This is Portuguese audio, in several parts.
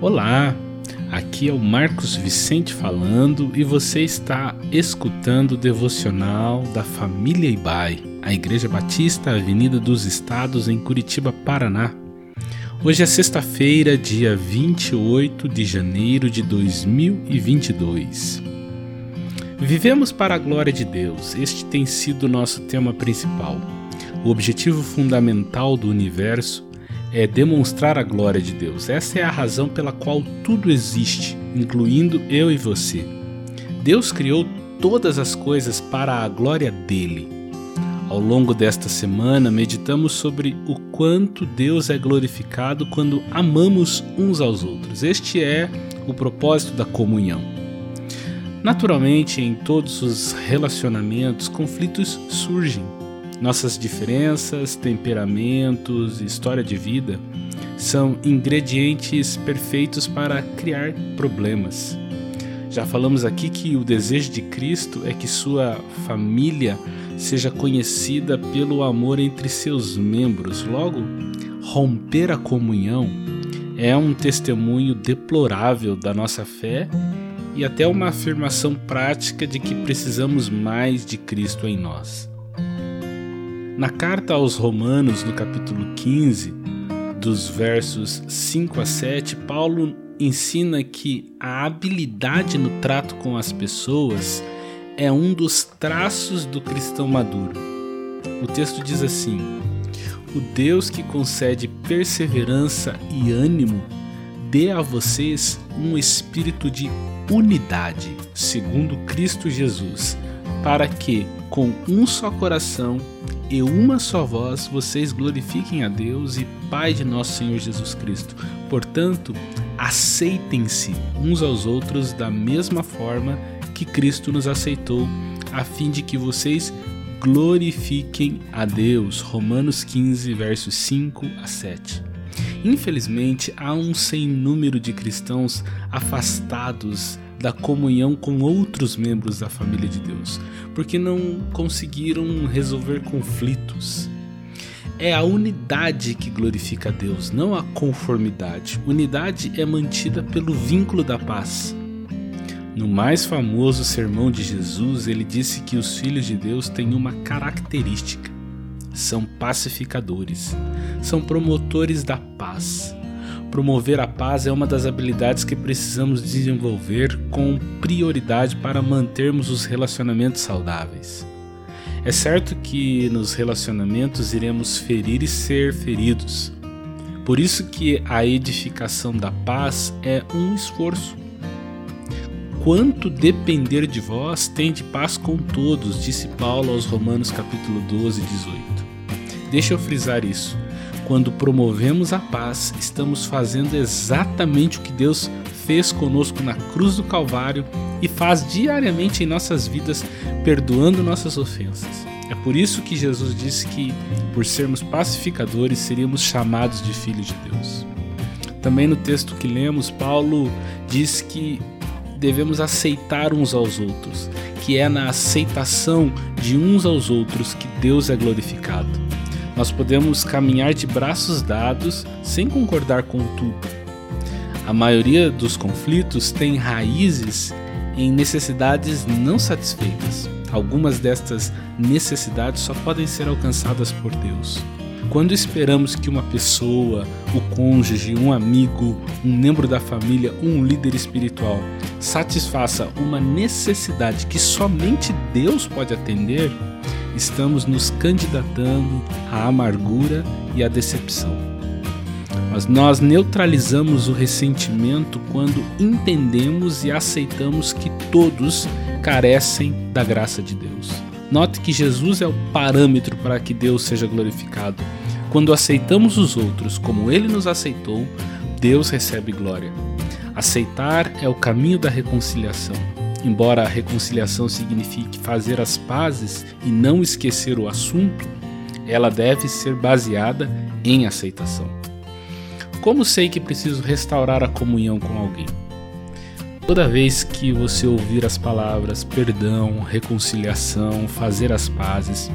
Olá, aqui é o Marcos Vicente falando e você está escutando o devocional da família Ibai, a Igreja Batista Avenida dos Estados em Curitiba, Paraná. Hoje é sexta-feira, dia 28 de janeiro de 2022. Vivemos para a glória de Deus, este tem sido o nosso tema principal. O objetivo fundamental do universo é demonstrar a glória de Deus. Essa é a razão pela qual tudo existe, incluindo eu e você. Deus criou todas as coisas para a glória dele. Ao longo desta semana, meditamos sobre o quanto Deus é glorificado quando amamos uns aos outros. Este é o propósito da comunhão. Naturalmente, em todos os relacionamentos, conflitos surgem nossas diferenças, temperamentos, história de vida são ingredientes perfeitos para criar problemas. Já falamos aqui que o desejo de Cristo é que sua família seja conhecida pelo amor entre seus membros. Logo, romper a comunhão é um testemunho deplorável da nossa fé e até uma afirmação prática de que precisamos mais de Cristo em nós. Na carta aos Romanos, no capítulo 15, dos versos 5 a 7, Paulo ensina que a habilidade no trato com as pessoas é um dos traços do cristão maduro. O texto diz assim: O Deus que concede perseverança e ânimo dê a vocês um espírito de unidade, segundo Cristo Jesus, para que, com um só coração e uma só voz vocês glorifiquem a Deus e Pai de nosso Senhor Jesus Cristo. Portanto, aceitem-se uns aos outros da mesma forma que Cristo nos aceitou, a fim de que vocês glorifiquem a Deus. Romanos 15, versos 5 a 7. Infelizmente, há um sem número de cristãos afastados da comunhão com outros membros da família de Deus, porque não conseguiram resolver conflitos. É a unidade que glorifica a Deus, não a conformidade. Unidade é mantida pelo vínculo da paz. No mais famoso sermão de Jesus, ele disse que os filhos de Deus têm uma característica: são pacificadores, são promotores da paz. Promover a paz é uma das habilidades que precisamos desenvolver com prioridade para mantermos os relacionamentos saudáveis. É certo que nos relacionamentos iremos ferir e ser feridos. Por isso que a edificação da paz é um esforço. Quanto depender de vós, tende paz com todos, disse Paulo aos Romanos capítulo 12, 18. Deixa eu frisar isso. Quando promovemos a paz, estamos fazendo exatamente o que Deus fez conosco na cruz do Calvário e faz diariamente em nossas vidas, perdoando nossas ofensas. É por isso que Jesus disse que, por sermos pacificadores, seríamos chamados de filhos de Deus. Também no texto que lemos, Paulo diz que devemos aceitar uns aos outros, que é na aceitação de uns aos outros que Deus é glorificado. Nós podemos caminhar de braços dados sem concordar com tudo. A maioria dos conflitos tem raízes em necessidades não satisfeitas. Algumas destas necessidades só podem ser alcançadas por Deus. Quando esperamos que uma pessoa, o cônjuge, um amigo, um membro da família, um líder espiritual satisfaça uma necessidade que somente Deus pode atender, estamos nos candidatando à amargura e à decepção. Mas nós neutralizamos o ressentimento quando entendemos e aceitamos que todos carecem da graça de Deus. Note que Jesus é o parâmetro para que Deus seja glorificado. Quando aceitamos os outros como ele nos aceitou, Deus recebe glória. Aceitar é o caminho da reconciliação. Embora a reconciliação signifique fazer as pazes e não esquecer o assunto, ela deve ser baseada em aceitação. Como sei que preciso restaurar a comunhão com alguém? Toda vez que você ouvir as palavras perdão, reconciliação, fazer as pazes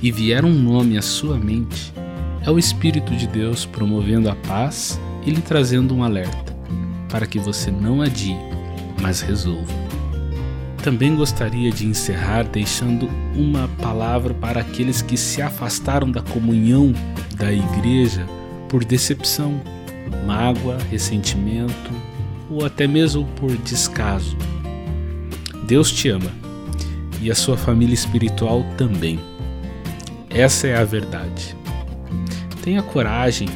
e vier um nome à sua mente, é o Espírito de Deus promovendo a paz e lhe trazendo um alerta. para que você não adie, mas resolva. Também gostaria de encerrar deixando uma palavra para aqueles que se afastaram da comunhão da igreja por decepção, mágoa, ressentimento ou até mesmo por descaso. Deus te ama e a sua família espiritual também. Essa é a verdade. Tenha coragem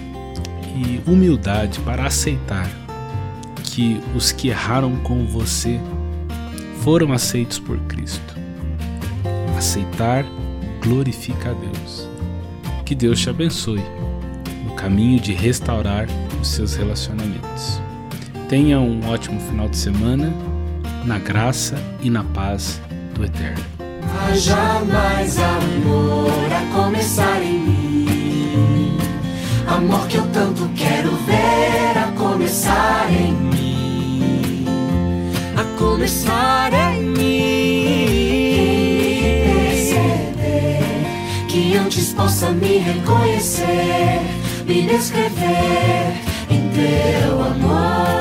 e humildade para aceitar que os que erraram com você foram aceitos por Cristo. Aceitar glorifica a Deus. Que Deus te abençoe no caminho de restaurar os seus relacionamentos. Tenha um ótimo final de semana, na graça e na paz do Eterno. Haja mais amor a começar em mim. Amor que eu tanto quero ver a começar em mim. A começar em mim. Perceber que antes possa me reconhecer, me descrever em teu amor.